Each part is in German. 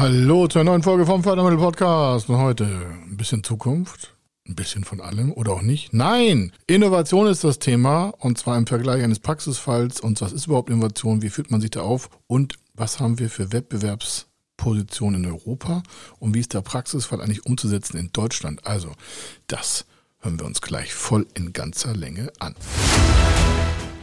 Hallo zur neuen Folge vom Fördermittel Podcast. Und heute ein bisschen Zukunft, ein bisschen von allem oder auch nicht. Nein, Innovation ist das Thema und zwar im Vergleich eines Praxisfalls. Und was ist überhaupt Innovation? Wie führt man sich da auf? Und was haben wir für Wettbewerbspositionen in Europa? Und wie ist der Praxisfall eigentlich umzusetzen in Deutschland? Also, das hören wir uns gleich voll in ganzer Länge an.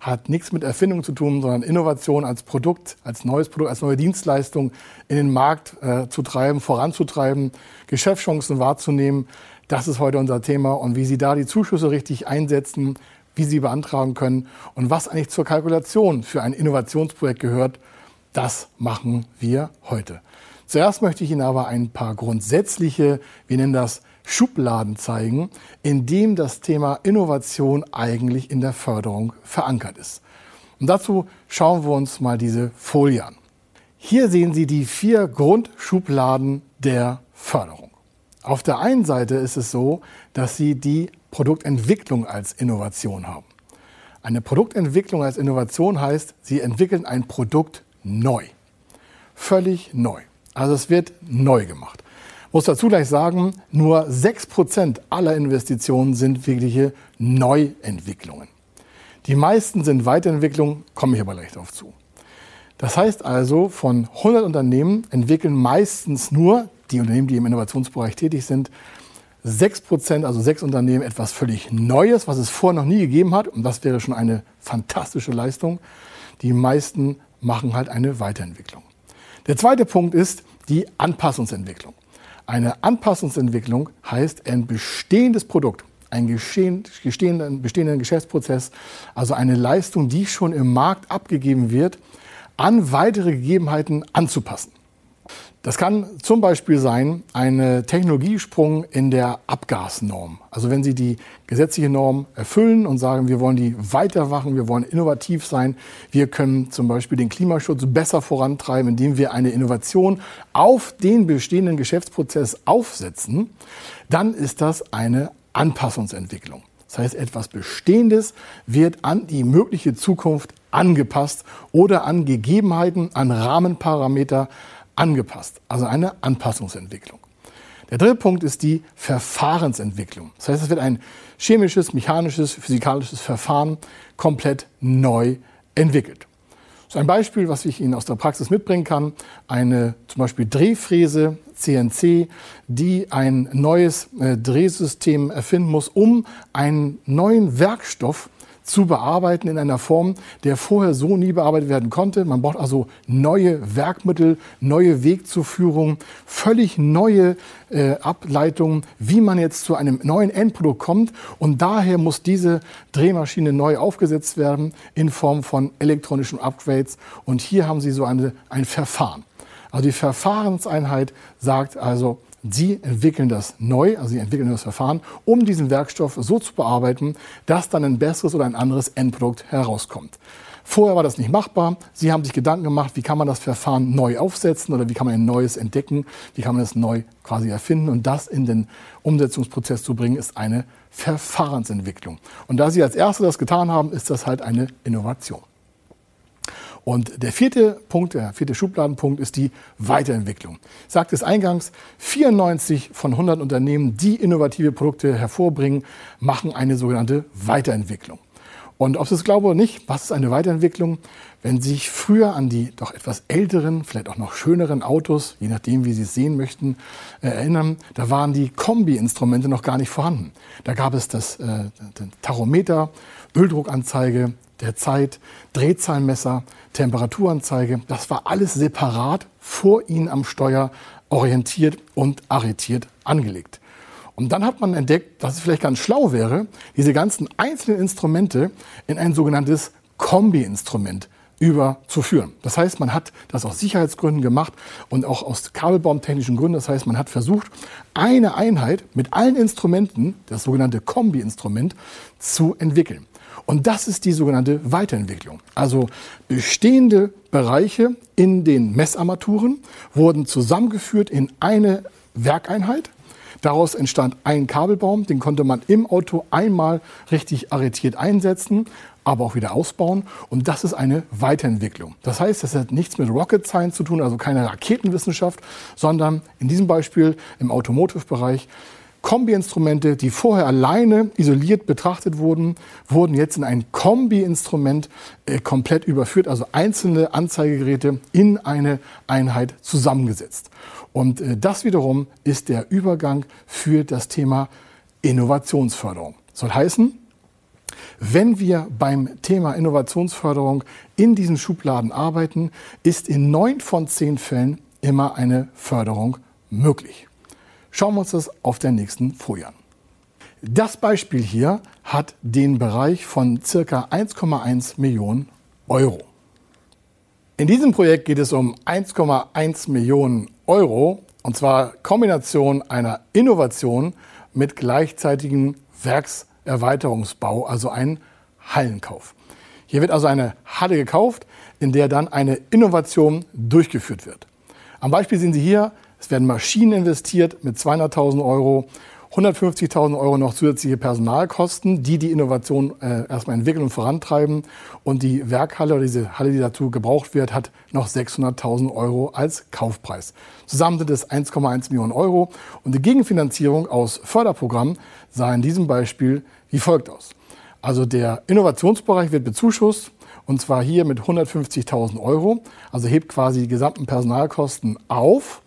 hat nichts mit Erfindung zu tun, sondern Innovation als Produkt, als neues Produkt, als neue Dienstleistung in den Markt äh, zu treiben, voranzutreiben, Geschäftschancen wahrzunehmen. Das ist heute unser Thema und wie Sie da die Zuschüsse richtig einsetzen, wie Sie beantragen können und was eigentlich zur Kalkulation für ein Innovationsprojekt gehört, das machen wir heute. Zuerst möchte ich Ihnen aber ein paar grundsätzliche, wir nennen das Schubladen zeigen, in dem das Thema Innovation eigentlich in der Förderung verankert ist. Und dazu schauen wir uns mal diese Folie an. Hier sehen Sie die vier Grundschubladen der Förderung. Auf der einen Seite ist es so, dass Sie die Produktentwicklung als Innovation haben. Eine Produktentwicklung als Innovation heißt, Sie entwickeln ein Produkt neu. Völlig neu. Also es wird neu gemacht muss dazu gleich sagen, nur 6% aller Investitionen sind wirkliche Neuentwicklungen. Die meisten sind Weiterentwicklungen, komme ich aber gleich darauf zu. Das heißt also, von 100 Unternehmen entwickeln meistens nur die Unternehmen, die im Innovationsbereich tätig sind, 6%, also sechs Unternehmen, etwas völlig Neues, was es vorher noch nie gegeben hat. Und das wäre schon eine fantastische Leistung. Die meisten machen halt eine Weiterentwicklung. Der zweite Punkt ist die Anpassungsentwicklung. Eine Anpassungsentwicklung heißt ein bestehendes Produkt, ein bestehenden, bestehenden Geschäftsprozess, also eine Leistung, die schon im Markt abgegeben wird, an weitere Gegebenheiten anzupassen. Das kann zum Beispiel sein, ein Technologiesprung in der Abgasnorm. Also wenn Sie die gesetzliche Norm erfüllen und sagen, wir wollen die weitermachen, wir wollen innovativ sein, wir können zum Beispiel den Klimaschutz besser vorantreiben, indem wir eine Innovation auf den bestehenden Geschäftsprozess aufsetzen, dann ist das eine Anpassungsentwicklung. Das heißt, etwas Bestehendes wird an die mögliche Zukunft angepasst oder an Gegebenheiten, an Rahmenparameter angepasst, also eine Anpassungsentwicklung. Der dritte Punkt ist die Verfahrensentwicklung. Das heißt, es wird ein chemisches, mechanisches, physikalisches Verfahren komplett neu entwickelt. So ein Beispiel, was ich Ihnen aus der Praxis mitbringen kann, eine zum Beispiel Drehfräse CNC, die ein neues äh, Drehsystem erfinden muss, um einen neuen Werkstoff zu bearbeiten in einer Form, der vorher so nie bearbeitet werden konnte. Man braucht also neue Werkmittel, neue Wegzuführung, völlig neue äh, Ableitungen, wie man jetzt zu einem neuen Endprodukt kommt. Und daher muss diese Drehmaschine neu aufgesetzt werden in Form von elektronischen Upgrades. Und hier haben Sie so eine, ein Verfahren. Also die Verfahrenseinheit sagt also, Sie entwickeln das neu, also Sie entwickeln das Verfahren, um diesen Werkstoff so zu bearbeiten, dass dann ein besseres oder ein anderes Endprodukt herauskommt. Vorher war das nicht machbar. Sie haben sich Gedanken gemacht, wie kann man das Verfahren neu aufsetzen oder wie kann man ein neues entdecken, wie kann man es neu quasi erfinden und das in den Umsetzungsprozess zu bringen, ist eine Verfahrensentwicklung. Und da Sie als Erste das getan haben, ist das halt eine Innovation. Und der vierte Punkt, der vierte Schubladenpunkt ist die Weiterentwicklung. Ich sagte es eingangs, 94 von 100 Unternehmen, die innovative Produkte hervorbringen, machen eine sogenannte Weiterentwicklung. Und ob Sie es glauben oder nicht, was ist eine Weiterentwicklung? Wenn Sie sich früher an die doch etwas älteren, vielleicht auch noch schöneren Autos, je nachdem, wie Sie es sehen möchten, äh, erinnern, da waren die Kombi-Instrumente noch gar nicht vorhanden. Da gab es das äh, Tachometer, Öldruckanzeige, der Zeit, Drehzahlmesser, Temperaturanzeige. Das war alles separat vor Ihnen am Steuer orientiert und arretiert angelegt. Und dann hat man entdeckt, dass es vielleicht ganz schlau wäre, diese ganzen einzelnen Instrumente in ein sogenanntes Kombi-Instrument überzuführen. Das heißt, man hat das aus Sicherheitsgründen gemacht und auch aus kabelbaumtechnischen Gründen. Das heißt, man hat versucht, eine Einheit mit allen Instrumenten, das sogenannte Kombi-Instrument, zu entwickeln. Und das ist die sogenannte Weiterentwicklung. Also bestehende Bereiche in den Messarmaturen wurden zusammengeführt in eine Werkeinheit Daraus entstand ein Kabelbaum, den konnte man im Auto einmal richtig arretiert einsetzen, aber auch wieder ausbauen. Und das ist eine Weiterentwicklung. Das heißt, das hat nichts mit Rocket Science zu tun, also keine Raketenwissenschaft, sondern in diesem Beispiel im Automotive-Bereich Kombi-Instrumente, die vorher alleine isoliert betrachtet wurden, wurden jetzt in ein Kombi-Instrument äh, komplett überführt, also einzelne Anzeigegeräte in eine Einheit zusammengesetzt. Und äh, das wiederum ist der Übergang für das Thema Innovationsförderung. Soll heißen, wenn wir beim Thema Innovationsförderung in diesen Schubladen arbeiten, ist in neun von zehn Fällen immer eine Förderung möglich. Schauen wir uns das auf der nächsten Folie an. Das Beispiel hier hat den Bereich von circa 1,1 Millionen Euro. In diesem Projekt geht es um 1,1 Millionen Euro und zwar Kombination einer Innovation mit gleichzeitigem Werkserweiterungsbau, also ein Hallenkauf. Hier wird also eine Halle gekauft, in der dann eine Innovation durchgeführt wird. Am Beispiel sehen Sie hier, es werden Maschinen investiert mit 200.000 Euro 150.000 Euro noch zusätzliche Personalkosten, die die Innovation äh, erstmal entwickeln und vorantreiben. Und die Werkhalle oder diese Halle, die dazu gebraucht wird, hat noch 600.000 Euro als Kaufpreis. Zusammen sind es 1,1 Millionen Euro. Und die Gegenfinanzierung aus Förderprogrammen sah in diesem Beispiel wie folgt aus. Also der Innovationsbereich wird bezuschusst und zwar hier mit 150.000 Euro. Also hebt quasi die gesamten Personalkosten auf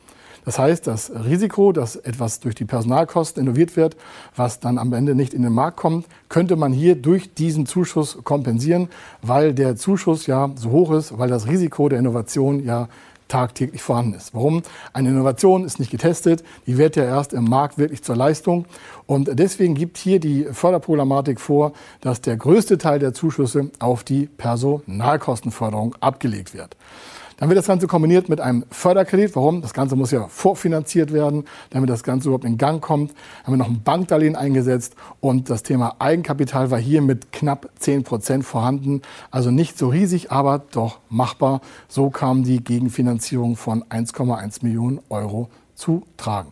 das heißt, das Risiko, dass etwas durch die Personalkosten innoviert wird, was dann am Ende nicht in den Markt kommt, könnte man hier durch diesen Zuschuss kompensieren, weil der Zuschuss ja so hoch ist, weil das Risiko der Innovation ja tagtäglich vorhanden ist. Warum? Eine Innovation ist nicht getestet, die wird ja erst im Markt wirklich zur Leistung. Und deswegen gibt hier die Förderprogrammatik vor, dass der größte Teil der Zuschüsse auf die Personalkostenförderung abgelegt wird. Dann wird das Ganze kombiniert mit einem Förderkredit. Warum? Das Ganze muss ja vorfinanziert werden, damit das Ganze überhaupt in Gang kommt. Haben wir noch ein Bankdarlehen eingesetzt und das Thema Eigenkapital war hier mit knapp 10 Prozent vorhanden. Also nicht so riesig, aber doch machbar. So kam die Gegenfinanzierung von 1,1 Millionen Euro zu tragen.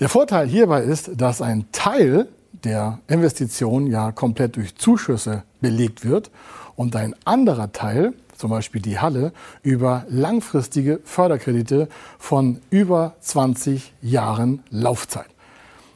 Der Vorteil hierbei ist, dass ein Teil der Investition ja komplett durch Zuschüsse belegt wird und ein anderer Teil zum Beispiel die Halle, über langfristige Förderkredite von über 20 Jahren Laufzeit.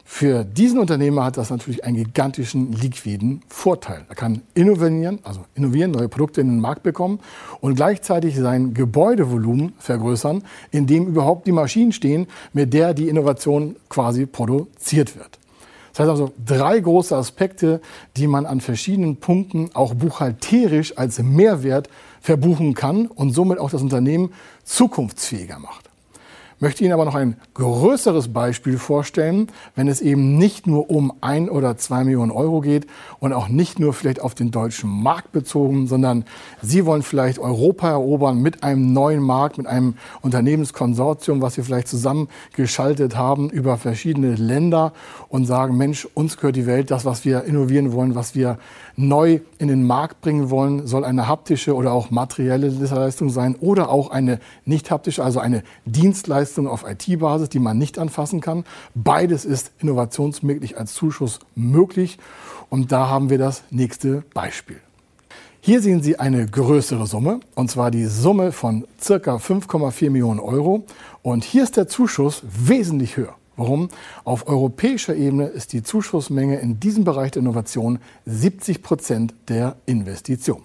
Für diesen Unternehmer hat das natürlich einen gigantischen liquiden Vorteil. Er kann innovieren, also innovieren, neue Produkte in den Markt bekommen und gleichzeitig sein Gebäudevolumen vergrößern, in dem überhaupt die Maschinen stehen, mit der die Innovation quasi produziert wird. Das heißt also drei große Aspekte, die man an verschiedenen Punkten auch buchhalterisch als Mehrwert verbuchen kann und somit auch das Unternehmen zukunftsfähiger macht möchte Ihnen aber noch ein größeres Beispiel vorstellen, wenn es eben nicht nur um ein oder zwei Millionen Euro geht und auch nicht nur vielleicht auf den deutschen Markt bezogen, sondern Sie wollen vielleicht Europa erobern mit einem neuen Markt, mit einem Unternehmenskonsortium, was wir vielleicht zusammengeschaltet haben über verschiedene Länder und sagen, Mensch, uns gehört die Welt, das, was wir innovieren wollen, was wir neu in den Markt bringen wollen, soll eine haptische oder auch materielle Leistung sein oder auch eine nicht haptische, also eine Dienstleistung auf IT-Basis, die man nicht anfassen kann. Beides ist innovationsmöglich als Zuschuss möglich. Und da haben wir das nächste Beispiel. Hier sehen Sie eine größere Summe, und zwar die Summe von circa 5,4 Millionen Euro. Und hier ist der Zuschuss wesentlich höher. Warum? Auf europäischer Ebene ist die Zuschussmenge in diesem Bereich der Innovation 70 Prozent der Investition.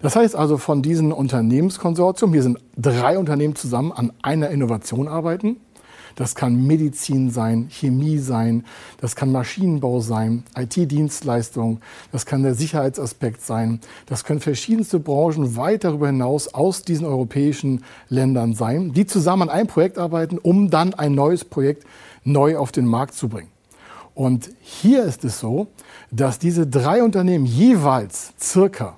Das heißt also von diesem Unternehmenskonsortium, hier sind drei Unternehmen zusammen an einer Innovation arbeiten, das kann Medizin sein, Chemie sein, das kann Maschinenbau sein, IT-Dienstleistung, das kann der Sicherheitsaspekt sein, das können verschiedenste Branchen weit darüber hinaus aus diesen europäischen Ländern sein, die zusammen an einem Projekt arbeiten, um dann ein neues Projekt neu auf den Markt zu bringen. Und hier ist es so, dass diese drei Unternehmen jeweils circa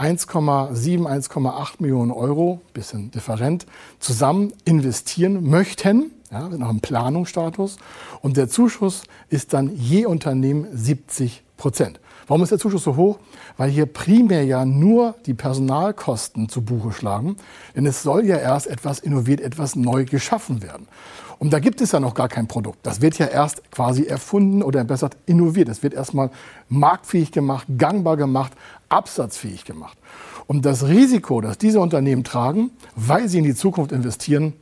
1,7, 1,8 Millionen Euro, bisschen different, zusammen investieren möchten ja, noch im Planungsstatus. Und der Zuschuss ist dann je Unternehmen 70 Prozent. Warum ist der Zuschuss so hoch? Weil hier primär ja nur die Personalkosten zu Buche schlagen. Denn es soll ja erst etwas innoviert, etwas neu geschaffen werden. Und da gibt es ja noch gar kein Produkt. Das wird ja erst quasi erfunden oder besser innoviert. Es wird erstmal marktfähig gemacht, gangbar gemacht, absatzfähig gemacht. Und das Risiko, das diese Unternehmen tragen, weil sie in die Zukunft investieren,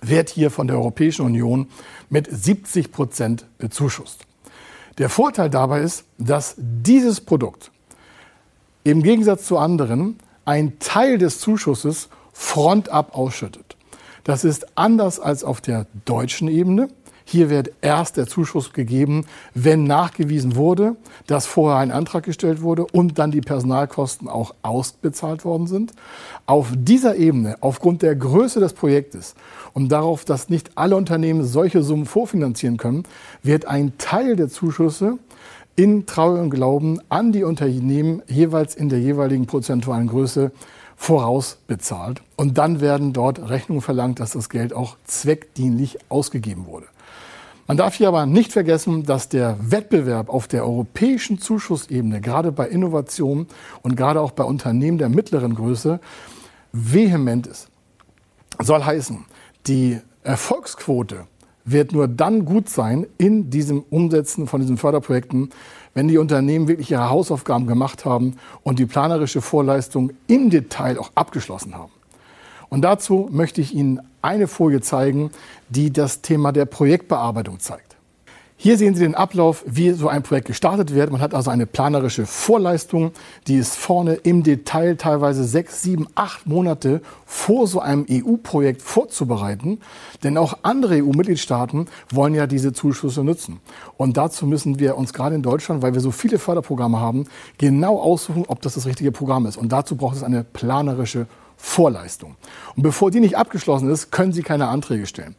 wird hier von der Europäischen Union mit 70 Prozent bezuschusst. Der Vorteil dabei ist, dass dieses Produkt im Gegensatz zu anderen einen Teil des Zuschusses frontab ausschüttet. Das ist anders als auf der deutschen Ebene. Hier wird erst der Zuschuss gegeben, wenn nachgewiesen wurde, dass vorher ein Antrag gestellt wurde und dann die Personalkosten auch ausbezahlt worden sind. Auf dieser Ebene, aufgrund der Größe des Projektes und darauf, dass nicht alle Unternehmen solche Summen vorfinanzieren können, wird ein Teil der Zuschüsse in Trauer und Glauben an die Unternehmen jeweils in der jeweiligen prozentualen Größe vorausbezahlt. Und dann werden dort Rechnungen verlangt, dass das Geld auch zweckdienlich ausgegeben wurde. Man darf hier aber nicht vergessen, dass der Wettbewerb auf der europäischen Zuschussebene, gerade bei Innovationen und gerade auch bei Unternehmen der mittleren Größe, vehement ist. Soll heißen, die Erfolgsquote wird nur dann gut sein in diesem Umsetzen von diesen Förderprojekten, wenn die Unternehmen wirklich ihre Hausaufgaben gemacht haben und die planerische Vorleistung im Detail auch abgeschlossen haben. Und dazu möchte ich Ihnen eine Folie zeigen, die das Thema der Projektbearbeitung zeigt. Hier sehen Sie den Ablauf, wie so ein Projekt gestartet wird. Man hat also eine planerische Vorleistung, die ist vorne im Detail teilweise sechs, sieben, acht Monate vor so einem EU-Projekt vorzubereiten. Denn auch andere EU-Mitgliedstaaten wollen ja diese Zuschüsse nutzen. Und dazu müssen wir uns gerade in Deutschland, weil wir so viele Förderprogramme haben, genau aussuchen, ob das das richtige Programm ist. Und dazu braucht es eine planerische Vorleistung. Und bevor die nicht abgeschlossen ist, können Sie keine Anträge stellen.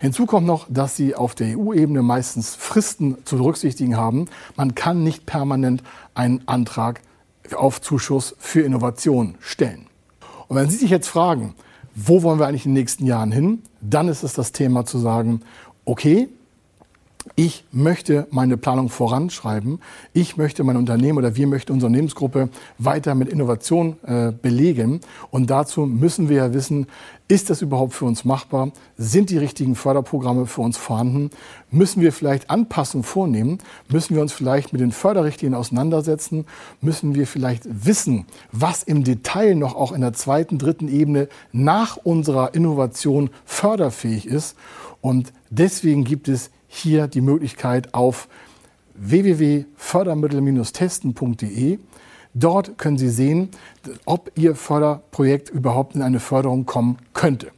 Hinzu kommt noch, dass Sie auf der EU-Ebene meistens Fristen zu berücksichtigen haben. Man kann nicht permanent einen Antrag auf Zuschuss für Innovation stellen. Und wenn Sie sich jetzt fragen, wo wollen wir eigentlich in den nächsten Jahren hin, dann ist es das Thema zu sagen, okay, ich möchte meine Planung voranschreiben. Ich möchte mein Unternehmen oder wir möchten unsere Unternehmensgruppe weiter mit Innovation äh, belegen. Und dazu müssen wir ja wissen, ist das überhaupt für uns machbar? Sind die richtigen Förderprogramme für uns vorhanden? Müssen wir vielleicht Anpassungen vornehmen? Müssen wir uns vielleicht mit den Förderrichtlinien auseinandersetzen? Müssen wir vielleicht wissen, was im Detail noch auch in der zweiten, dritten Ebene nach unserer Innovation förderfähig ist? Und deswegen gibt es hier die Möglichkeit auf www.fördermittel-testen.de. Dort können Sie sehen, ob Ihr Förderprojekt überhaupt in eine Förderung kommen könnte.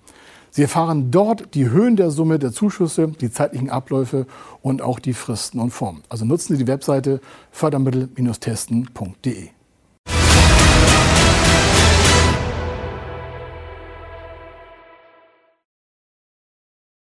Sie erfahren dort die Höhen der Summe der Zuschüsse, die zeitlichen Abläufe und auch die Fristen und Formen. Also nutzen Sie die Webseite fördermittel-testen.de.